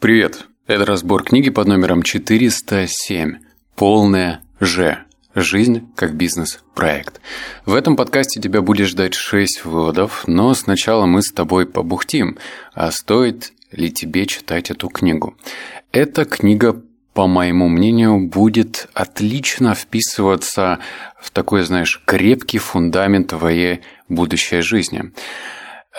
Привет! Это разбор книги под номером 407 «Полная Ж. Жизнь как бизнес-проект». В этом подкасте тебя будет ждать 6 выводов, но сначала мы с тобой побухтим, а стоит ли тебе читать эту книгу. Эта книга по моему мнению, будет отлично вписываться в такой, знаешь, крепкий фундамент твоей будущей жизни.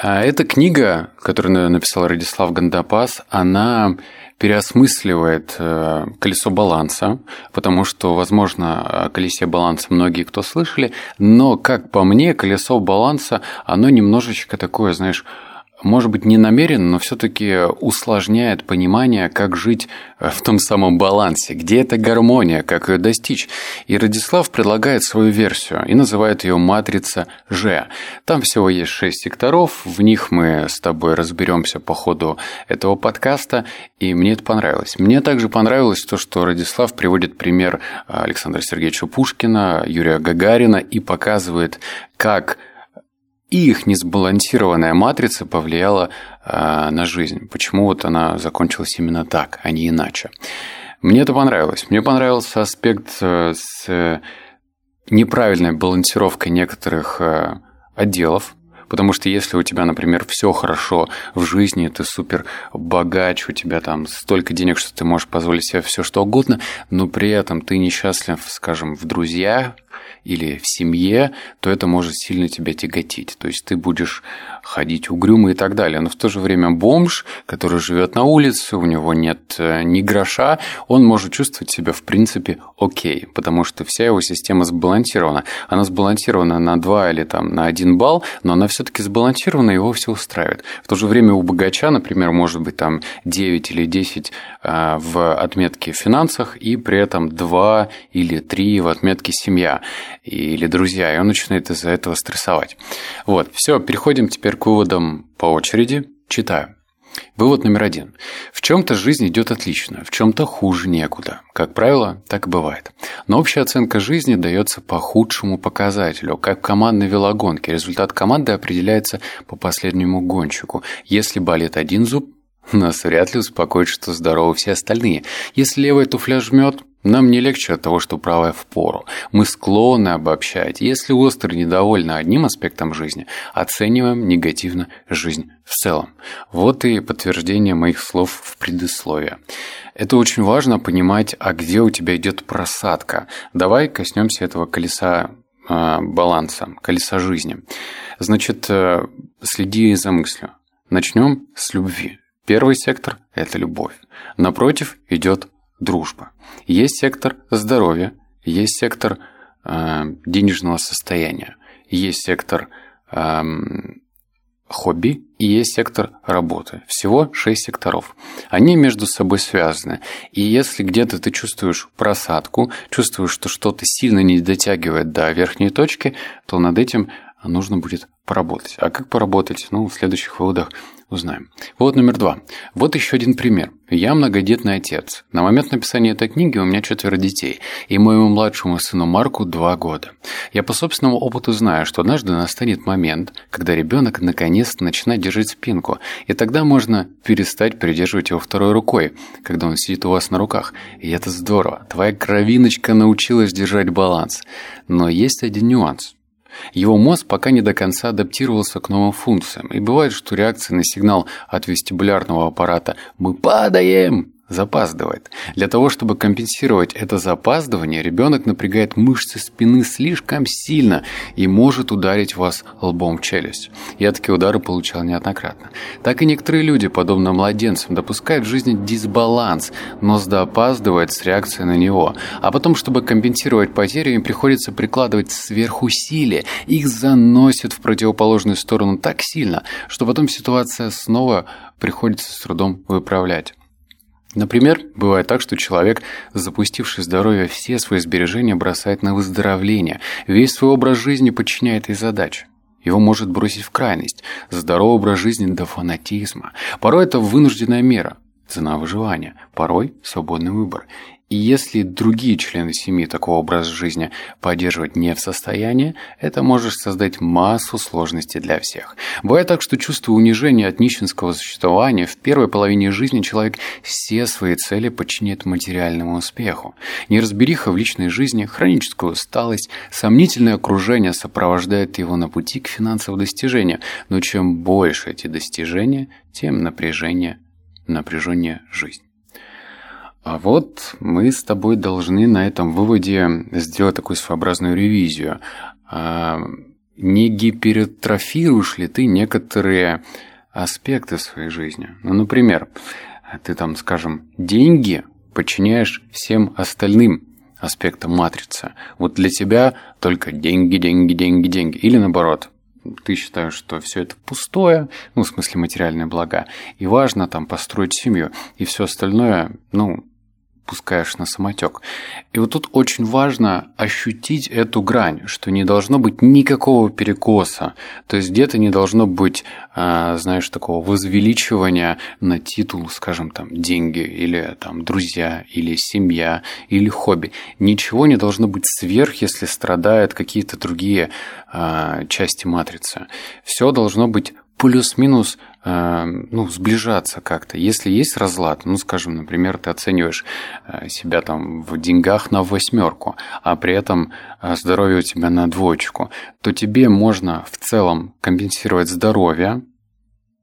А эта книга, которую написал Радислав Гандапас, она переосмысливает э, колесо баланса, потому что, возможно, о колесе баланса многие кто слышали, но, как по мне, колесо баланса, оно немножечко такое, знаешь, может быть, не намеренно, но все-таки усложняет понимание, как жить э, в том самом балансе, где эта гармония, как ее достичь. И Радислав предлагает свою версию и называет ее «Матрица Ж». Там всего есть шесть секторов, в них мы с тобой разберемся по ходу этого подкаста, и мне это понравилось. Мне также понравилось то, что Радислав приводит пример Александра Сергеевича Пушкина, Юрия Гагарина и показывает, как их несбалансированная матрица повлияла э, на жизнь. Почему вот она закончилась именно так, а не иначе. Мне это понравилось. Мне понравился аспект э, с неправильной балансировкой некоторых э, отделов Потому что если у тебя, например, все хорошо в жизни, ты супер богач, у тебя там столько денег, что ты можешь позволить себе все что угодно, но при этом ты несчастлив, скажем, в друзьях или в семье, то это может сильно тебя тяготить. То есть ты будешь ходить угрюмый и так далее. Но в то же время бомж, который живет на улице, у него нет э, ни гроша, он может чувствовать себя в принципе окей, потому что вся его система сбалансирована. Она сбалансирована на 2 или там на 1 балл, но она все все-таки сбалансировано, его все устраивает. В то же время у богача, например, может быть там 9 или 10 а, в отметке финансах, и при этом 2 или 3 в отметке семья или друзья, и он начинает из-за этого стрессовать. Вот, все, переходим теперь к выводам по очереди. Читаю. Вывод номер один. В чем-то жизнь идет отлично, в чем-то хуже некуда. Как правило, так и бывает. Но общая оценка жизни дается по худшему показателю, как в командной велогонке. Результат команды определяется по последнему гонщику. Если болит один зуб, нас вряд ли успокоит, что здоровы все остальные. Если левая туфля жмет, нам не легче от того, что правая в пору. Мы склонны обобщать. Если остро недовольны одним аспектом жизни, оцениваем негативно жизнь в целом. Вот и подтверждение моих слов в предисловии. Это очень важно понимать, а где у тебя идет просадка. Давай коснемся этого колеса э, баланса, колеса жизни. Значит, э, следи за мыслью. Начнем с любви. Первый сектор – это любовь. Напротив идет дружба. Есть сектор здоровья, есть сектор э, денежного состояния, есть сектор э, хобби и есть сектор работы. Всего шесть секторов. Они между собой связаны. И если где-то ты чувствуешь просадку, чувствуешь, что что-то сильно не дотягивает до верхней точки, то над этим нужно будет поработать. А как поработать? Ну, в следующих выводах узнаем. Вот номер два. Вот еще один пример. Я многодетный отец. На момент написания этой книги у меня четверо детей, и моему младшему сыну Марку два года. Я по собственному опыту знаю, что однажды настанет момент, когда ребенок наконец-то начинает держать спинку, и тогда можно перестать придерживать его второй рукой, когда он сидит у вас на руках. И это здорово. Твоя кровиночка научилась держать баланс. Но есть один нюанс – его мозг пока не до конца адаптировался к новым функциям, и бывает, что реакция на сигнал от вестибулярного аппарата «Мы падаем!» Запаздывает. Для того, чтобы компенсировать это запаздывание, ребенок напрягает мышцы спины слишком сильно и может ударить вас лбом в челюсть. Я такие удары получал неоднократно. Так и некоторые люди, подобно младенцам, допускают в жизни дисбаланс, но запаздывает с реакцией на него. А потом, чтобы компенсировать потери, им приходится прикладывать сверхусилия. Их заносит в противоположную сторону так сильно, что потом ситуация снова приходится с трудом выправлять. Например, бывает так, что человек, запустивший здоровье, все свои сбережения бросает на выздоровление, весь свой образ жизни подчиняет этой задаче. Его может бросить в крайность, здоровый образ жизни до фанатизма. Порой это вынужденная мера, цена выживания, порой свободный выбор. И если другие члены семьи такого образа жизни поддерживать не в состоянии, это может создать массу сложностей для всех. Бывает так, что чувство унижения от нищенского существования в первой половине жизни человек все свои цели подчиняет материальному успеху. Неразбериха в личной жизни, хроническую усталость, сомнительное окружение сопровождает его на пути к финансовым достижениям. Но чем больше эти достижения, тем напряжение, напряжение жизнь. А вот мы с тобой должны на этом выводе сделать такую своеобразную ревизию. А не гипертрофируешь ли ты некоторые аспекты своей жизни? Ну, например, ты там, скажем, деньги подчиняешь всем остальным аспектам матрицы. Вот для тебя только деньги, деньги, деньги, деньги. Или наоборот, ты считаешь, что все это пустое, ну, в смысле материальные блага, и важно там построить семью, и все остальное, ну, пускаешь на самотек. И вот тут очень важно ощутить эту грань, что не должно быть никакого перекоса. То есть где-то не должно быть, а, знаешь, такого возвеличивания на титул, скажем, там, деньги или там друзья, или семья, или хобби. Ничего не должно быть сверх, если страдают какие-то другие а, части матрицы. Все должно быть плюс-минус ну, сближаться как-то. Если есть разлад, ну, скажем, например, ты оцениваешь э, себя там в деньгах на восьмерку, а при этом э, здоровье у тебя на двоечку, то тебе можно в целом компенсировать здоровье,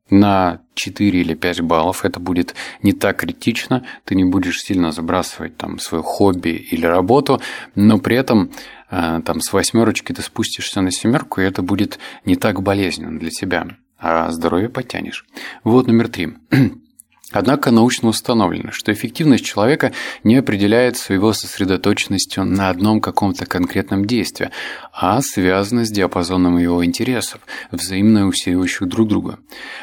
на 4 или 5 баллов. Это будет не так критично, ты не будешь сильно забрасывать там свое хобби или работу, но при этом там с восьмерочки ты спустишься на семерку, и это будет не так болезненно для тебя а здоровье подтянешь. Вот номер три. Однако научно установлено, что эффективность человека не определяется его сосредоточенностью на одном каком-то конкретном действии, а связана с диапазоном его интересов, взаимно усиливающих друг друга.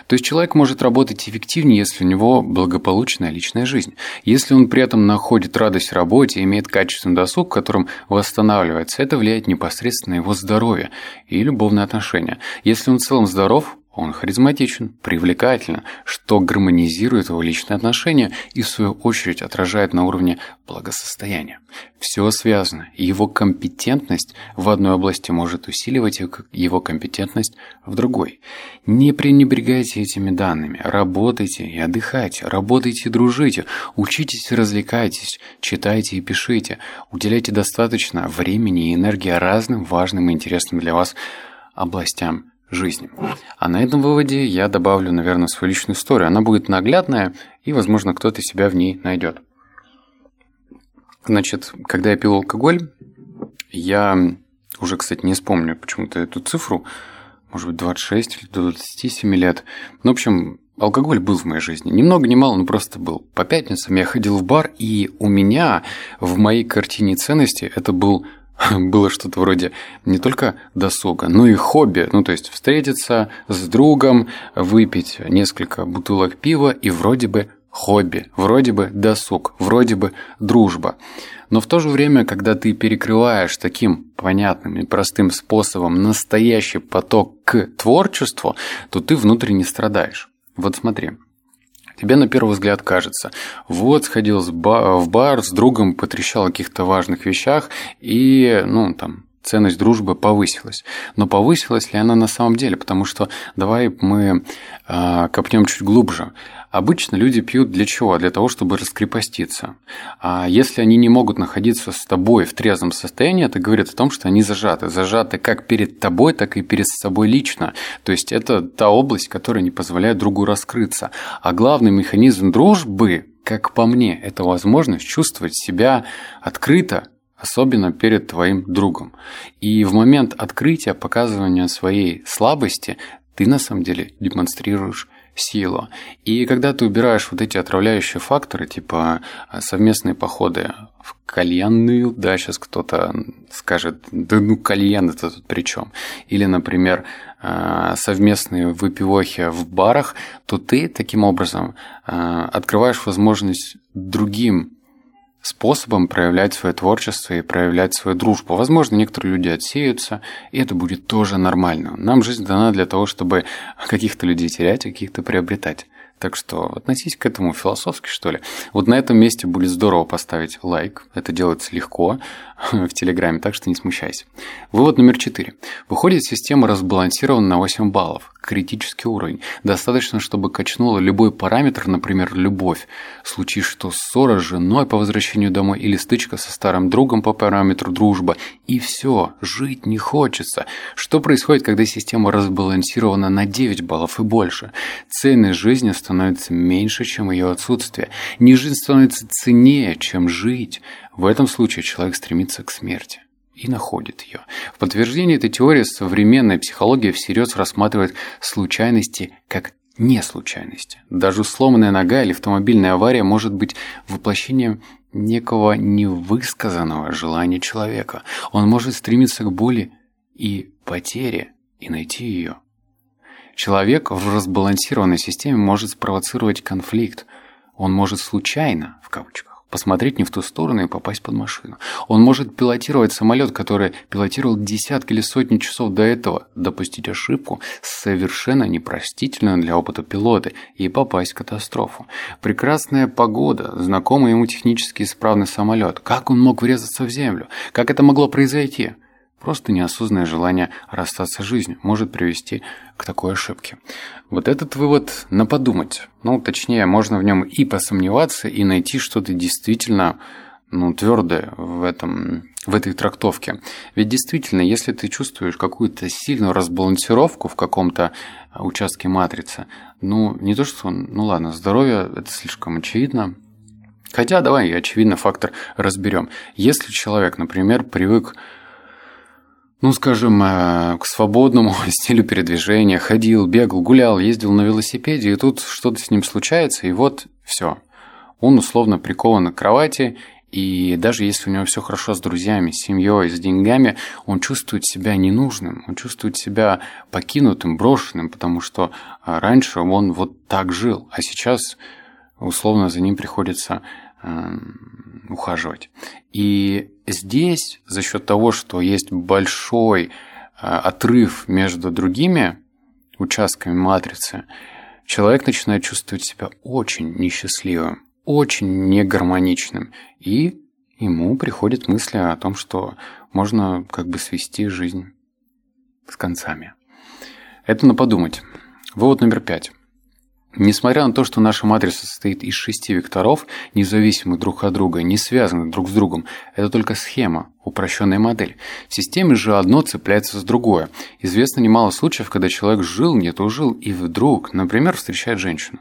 То есть человек может работать эффективнее, если у него благополучная личная жизнь, если он при этом находит радость в работе, имеет качественный досуг, которым восстанавливается, это влияет непосредственно на его здоровье и любовные отношения. Если он в целом здоров, он харизматичен, привлекателен, что гармонизирует его личные отношения и в свою очередь отражает на уровне благосостояния. Все связано, его компетентность в одной области может усиливать его компетентность в другой. Не пренебрегайте этими данными, работайте и отдыхайте, работайте и дружите, учитесь и развлекайтесь, читайте и пишите, уделяйте достаточно времени и энергии разным важным и интересным для вас областям жизни. А на этом выводе я добавлю, наверное, свою личную историю. Она будет наглядная, и, возможно, кто-то себя в ней найдет. Значит, когда я пил алкоголь, я уже, кстати, не вспомню почему-то эту цифру, может быть, 26 или 27 лет. Ну, в общем, алкоголь был в моей жизни. Ни много ни мало, но просто был. По пятницам я ходил в бар, и у меня в моей картине ценности это был было что-то вроде не только досуга, но и хобби. Ну, то есть встретиться с другом, выпить несколько бутылок пива и вроде бы хобби, вроде бы досуг, вроде бы дружба. Но в то же время, когда ты перекрываешь таким понятным и простым способом настоящий поток к творчеству, то ты внутренне страдаешь. Вот смотри, Тебе на первый взгляд кажется, вот сходил в бар с другом, потрещал о каких-то важных вещах, и, ну, там, ценность дружбы повысилась. Но повысилась ли она на самом деле? Потому что давай мы э, копнем чуть глубже. Обычно люди пьют для чего? Для того, чтобы раскрепоститься. А если они не могут находиться с тобой в трезвом состоянии, это говорит о том, что они зажаты. Зажаты как перед тобой, так и перед собой лично. То есть это та область, которая не позволяет другу раскрыться. А главный механизм дружбы, как по мне, это возможность чувствовать себя открыто, особенно перед твоим другом. И в момент открытия, показывания своей слабости, ты на самом деле демонстрируешь силу. И когда ты убираешь вот эти отравляющие факторы, типа а, совместные походы в кальянную, да, сейчас кто-то скажет, да ну кальян это тут при чем? Или, например, а, совместные выпивохи в барах, то ты таким образом а, открываешь возможность другим способом проявлять свое творчество и проявлять свою дружбу. Возможно, некоторые люди отсеются, и это будет тоже нормально. Нам жизнь дана для того, чтобы каких-то людей терять, а каких-то приобретать. Так что относись к этому философски, что ли. Вот на этом месте будет здорово поставить лайк. Это делается легко в Телеграме, так что не смущайся. Вывод номер четыре. Выходит, система разбалансирована на 8 баллов критический уровень. Достаточно, чтобы качнуло любой параметр, например, любовь. Случись что ссора с женой по возвращению домой или стычка со старым другом по параметру дружба. И все, жить не хочется. Что происходит, когда система разбалансирована на 9 баллов и больше? Ценность жизни становится меньше, чем ее отсутствие. Не жизнь становится ценнее, чем жить. В этом случае человек стремится к смерти и находит ее. В подтверждение этой теории современная психология всерьез рассматривает случайности как не случайности. Даже сломанная нога или автомобильная авария может быть воплощением некого невысказанного желания человека. Он может стремиться к боли и потере и найти ее. Человек в разбалансированной системе может спровоцировать конфликт. Он может случайно, в кавычках, посмотреть не в ту сторону и попасть под машину. Он может пилотировать самолет, который пилотировал десятки или сотни часов до этого, допустить ошибку, совершенно непростительную для опыта пилота, и попасть в катастрофу. Прекрасная погода, знакомый ему технически исправный самолет. Как он мог врезаться в землю? Как это могло произойти? Просто неосознанное желание расстаться с жизнью может привести к такой ошибке. Вот этот вывод на подумать. Ну, точнее, можно в нем и посомневаться, и найти что-то действительно ну, твердое в, этом, в этой трактовке. Ведь действительно, если ты чувствуешь какую-то сильную разбалансировку в каком-то участке матрицы, ну, не то что, ну ладно, здоровье – это слишком очевидно, Хотя давай, очевидно, фактор разберем. Если человек, например, привык ну, скажем, э, к свободному стилю передвижения, ходил, бегал, гулял, ездил на велосипеде, и тут что-то с ним случается, и вот все. Он условно прикован к кровати, и даже если у него все хорошо с друзьями, с семьей, с деньгами, он чувствует себя ненужным, он чувствует себя покинутым, брошенным, потому что э, раньше он вот так жил, а сейчас условно за ним приходится Эм, ухаживать. И здесь за счет того, что есть большой э, отрыв между другими участками матрицы, человек начинает чувствовать себя очень несчастливым, очень негармоничным. И ему приходят мысли о том, что можно как бы свести жизнь с концами. Это на подумать. Вывод номер пять. Несмотря на то, что наша матрица состоит из шести векторов, независимых друг от друга, не связанных друг с другом, это только схема, упрощенная модель. В системе же одно цепляется с другое. Известно немало случаев, когда человек жил, не то жил, и вдруг, например, встречает женщину.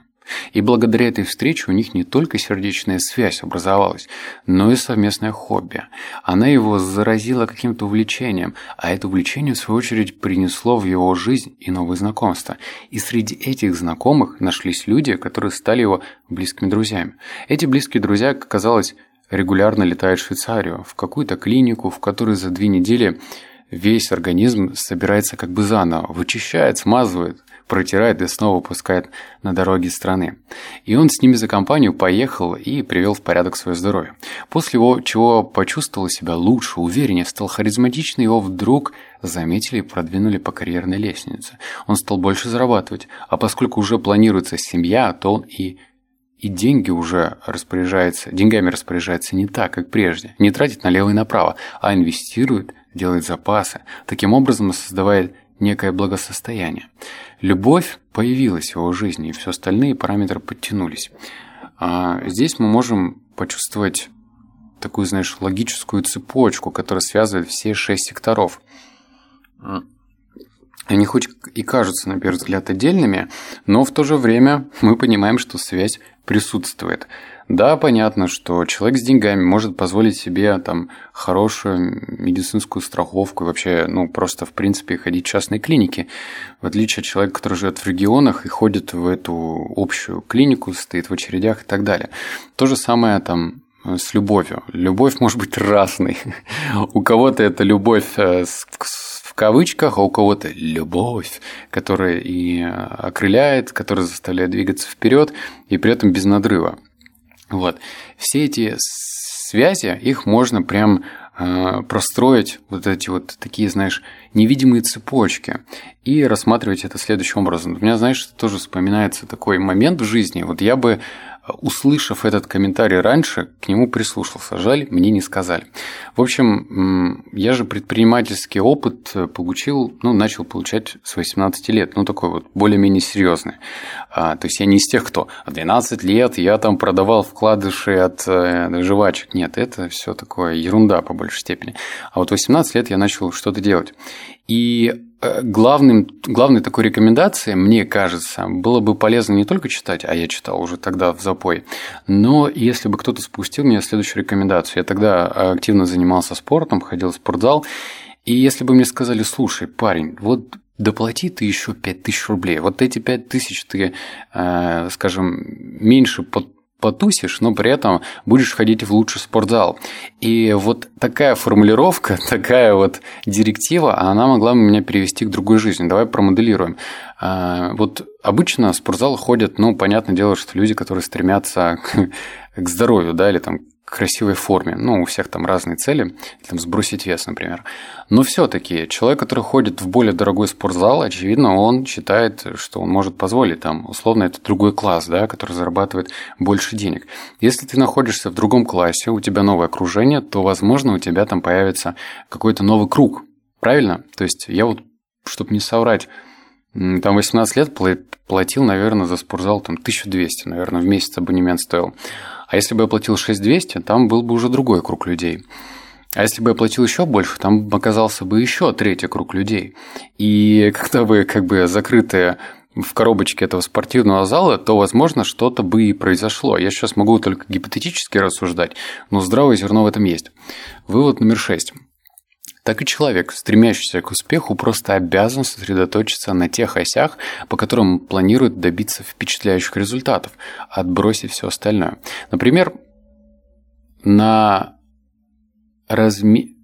И благодаря этой встрече у них не только сердечная связь образовалась, но и совместное хобби. Она его заразила каким-то увлечением, а это увлечение, в свою очередь, принесло в его жизнь и новые знакомства. И среди этих знакомых нашлись люди, которые стали его близкими друзьями. Эти близкие друзья, как оказалось, регулярно летают в Швейцарию, в какую-то клинику, в которой за две недели весь организм собирается как бы заново, вычищает, смазывает, протирает и снова пускает на дороги страны. И он с ними за компанию поехал и привел в порядок свое здоровье. После чего почувствовал себя лучше, увереннее, стал харизматичный, его вдруг заметили и продвинули по карьерной лестнице. Он стал больше зарабатывать, а поскольку уже планируется семья, то он и и деньги уже распоряжается, деньгами распоряжается не так, как прежде. Не тратит налево и направо, а инвестирует, делает запасы. Таким образом создавает некое благосостояние. Любовь появилась в его жизни, и все остальные параметры подтянулись. А здесь мы можем почувствовать такую, знаешь, логическую цепочку, которая связывает все шесть секторов. Они хоть и кажутся, на первый взгляд, отдельными, но в то же время мы понимаем, что связь присутствует. Да, понятно, что человек с деньгами может позволить себе там хорошую медицинскую страховку и вообще, ну, просто в принципе ходить в частные клиники, в отличие от человека, который живет в регионах и ходит в эту общую клинику, стоит в очередях и так далее. То же самое там с любовью. Любовь может быть разной. У кого-то это любовь э, в кавычках, а у кого-то любовь, которая и окрыляет, которая заставляет двигаться вперед, и при этом без надрыва. Вот. Все эти связи, их можно прям э, простроить вот эти вот такие, знаешь, невидимые цепочки и рассматривать это следующим образом. У меня, знаешь, тоже вспоминается такой момент в жизни. Вот я бы услышав этот комментарий раньше, к нему прислушался. Жаль, мне не сказали. В общем, я же предпринимательский опыт получил, ну, начал получать с 18 лет. Ну, такой вот более-менее серьезный. А, то есть я не из тех, кто в 12 лет я там продавал вкладыши от э, жвачек. Нет, это все такое ерунда по большей степени. А вот в 18 лет я начал что-то делать. И э, главным, главной такой рекомендацией, мне кажется, было бы полезно не только читать, а я читал уже тогда в запой, но если бы кто-то спустил мне следующую рекомендацию. Я тогда активно занимался спортом, ходил в спортзал, и если бы мне сказали, слушай, парень, вот доплати ты еще 5000 рублей. Вот эти 5000 ты, э, скажем, меньше под потусишь, но при этом будешь ходить в лучший спортзал. И вот такая формулировка, такая вот директива, она могла меня перевести к другой жизни. Давай промоделируем. А, вот обычно в спортзал ходят, ну, понятное дело, что люди, которые стремятся к, к здоровью, да, или там красивой форме. Ну, у всех там разные цели, там сбросить вес, например. Но все-таки человек, который ходит в более дорогой спортзал, очевидно, он считает, что он может позволить там, условно, это другой класс, да, который зарабатывает больше денег. Если ты находишься в другом классе, у тебя новое окружение, то, возможно, у тебя там появится какой-то новый круг. Правильно? То есть я вот, чтобы не соврать, там 18 лет платил, наверное, за спортзал там 1200, наверное, в месяц абонемент стоил. А если бы я платил 6200, там был бы уже другой круг людей. А если бы я платил еще больше, там оказался бы еще третий круг людей. И когда бы как бы закрытые в коробочке этого спортивного зала, то, возможно, что-то бы и произошло. Я сейчас могу только гипотетически рассуждать, но здравое зерно в этом есть. Вывод номер шесть так и человек, стремящийся к успеху, просто обязан сосредоточиться на тех осях, по которым планирует добиться впечатляющих результатов, отбросив все остальное. Например, на разми...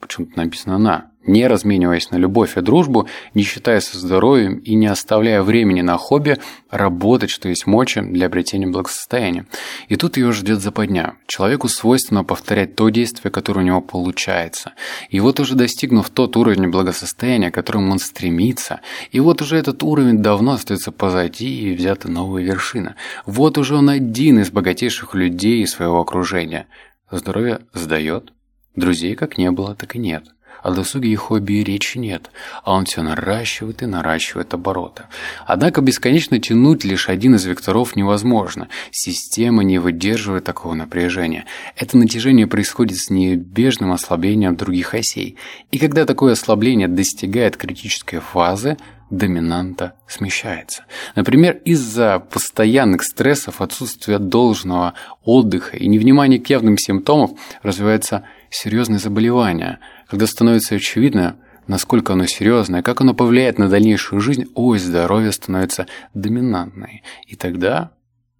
Почему-то написано «на» не размениваясь на любовь и дружбу, не считаясь со здоровьем и не оставляя времени на хобби, работать, что есть мочи, для обретения благосостояния. И тут ее ждет западня. Человеку свойственно повторять то действие, которое у него получается. И вот уже достигнув тот уровень благосостояния, к которому он стремится, и вот уже этот уровень давно остается позади и взята новая вершина. Вот уже он один из богатейших людей своего окружения. Здоровье сдает, друзей как не было, так и нет. О досуге и хобби и речи нет, а он все наращивает и наращивает обороты. Однако бесконечно тянуть лишь один из векторов невозможно. Система не выдерживает такого напряжения. Это натяжение происходит с неизбежным ослаблением других осей. И когда такое ослабление достигает критической фазы, доминанта смещается. Например, из-за постоянных стрессов, отсутствия должного отдыха и невнимания к явным симптомам развивается серьезные заболевания. Когда становится очевидно, насколько оно серьезное, как оно повлияет на дальнейшую жизнь, ось здоровья становится доминантной. И тогда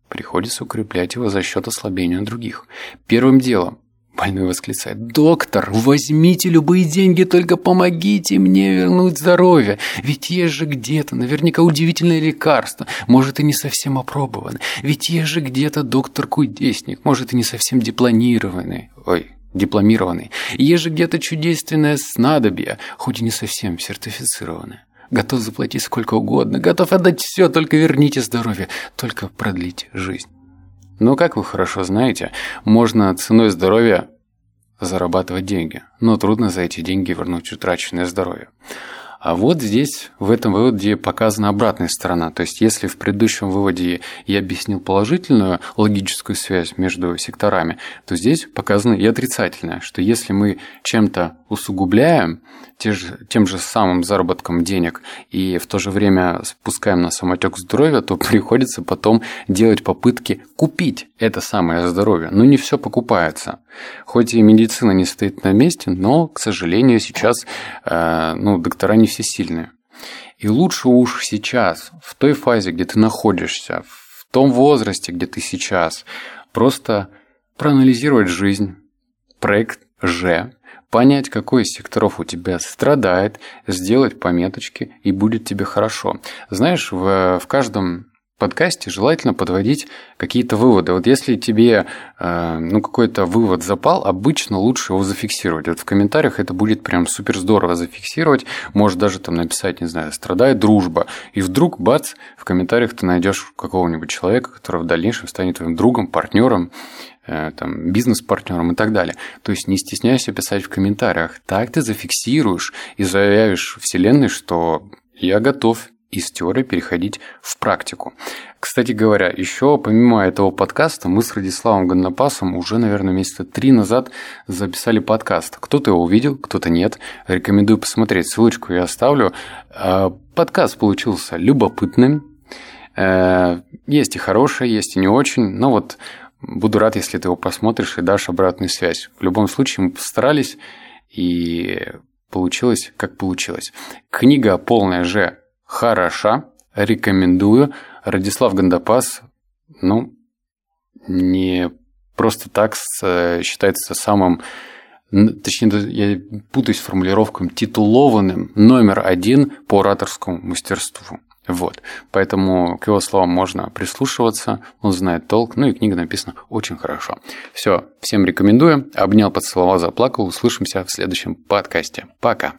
приходится укреплять его за счет ослабления других. Первым делом Больной восклицает. «Доктор, возьмите любые деньги, только помогите мне вернуть здоровье. Ведь есть же где-то наверняка удивительное лекарство, может и не совсем опробованное. Ведь есть же где-то доктор-кудесник, может и не совсем дипломированный. Ой, дипломированный. Есть же где-то чудесственное снадобье, хоть и не совсем сертифицированное. Готов заплатить сколько угодно, готов отдать все, только верните здоровье, только продлите жизнь. Но, как вы хорошо знаете, можно ценой здоровья зарабатывать деньги, но трудно за эти деньги вернуть утраченное здоровье. А вот здесь, в этом выводе, показана обратная сторона. То есть, если в предыдущем выводе я объяснил положительную логическую связь между секторами, то здесь показано и отрицательное, что если мы чем-то усугубляем тем же самым заработком денег и в то же время спускаем на самотек здоровья, то приходится потом делать попытки купить это самое здоровье. Но не все покупается. Хоть и медицина не стоит на месте, но, к сожалению, сейчас э, ну, доктора не все сильные. И лучше уж сейчас, в той фазе, где ты находишься, в том возрасте, где ты сейчас, просто проанализировать жизнь, проект Ж, понять, какой из секторов у тебя страдает, сделать пометочки, и будет тебе хорошо. Знаешь, в, в каждом подкасте желательно подводить какие-то выводы. Вот если тебе э, ну, какой-то вывод запал, обычно лучше его зафиксировать. Вот в комментариях это будет прям супер здорово зафиксировать. Может даже там написать, не знаю, страдает дружба. И вдруг, бац, в комментариях ты найдешь какого-нибудь человека, который в дальнейшем станет твоим другом, партнером, э, там, бизнес-партнером и так далее. То есть не стесняйся писать в комментариях. Так ты зафиксируешь и заявишь Вселенной, что я готов из теории переходить в практику. Кстати говоря, еще помимо этого подкаста мы с Радиславом Гандапасом уже, наверное, месяца три назад записали подкаст. Кто-то его увидел, кто-то нет. Рекомендую посмотреть, ссылочку я оставлю. А, подкаст получился любопытным. Э, есть и хорошее, есть и не очень. Но вот буду рад, если ты его посмотришь и дашь обратную связь. В любом случае мы постарались и получилось, как получилось. Книга полная же хороша, рекомендую. Радислав Гандапас, ну, не просто так считается самым, точнее, я путаюсь с формулировкой, титулованным номер один по ораторскому мастерству. Вот. Поэтому к его словам можно прислушиваться, он знает толк, ну и книга написана очень хорошо. Все, всем рекомендую. Обнял, поцеловал, заплакал. Услышимся в следующем подкасте. Пока.